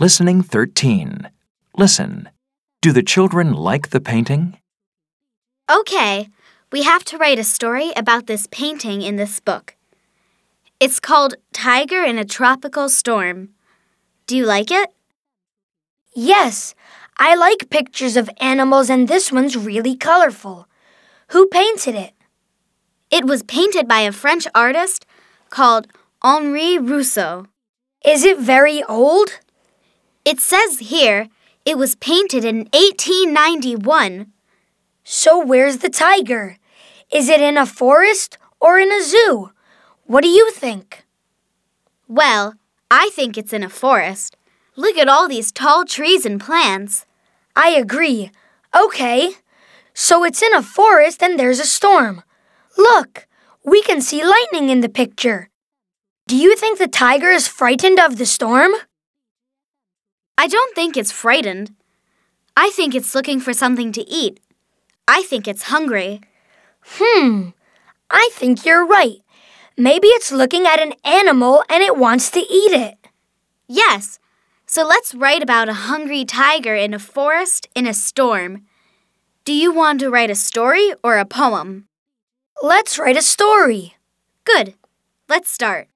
Listening 13. Listen. Do the children like the painting? Okay, we have to write a story about this painting in this book. It's called Tiger in a Tropical Storm. Do you like it? Yes, I like pictures of animals, and this one's really colorful. Who painted it? It was painted by a French artist called Henri Rousseau. Is it very old? It says here it was painted in 1891. So where's the tiger? Is it in a forest or in a zoo? What do you think? Well, I think it's in a forest. Look at all these tall trees and plants. I agree. Okay. So it's in a forest and there's a storm. Look, we can see lightning in the picture. Do you think the tiger is frightened of the storm? I don't think it's frightened. I think it's looking for something to eat. I think it's hungry. Hmm. I think you're right. Maybe it's looking at an animal and it wants to eat it. Yes. So let's write about a hungry tiger in a forest in a storm. Do you want to write a story or a poem? Let's write a story. Good. Let's start.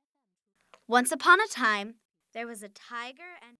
Once upon a time, there was a tiger and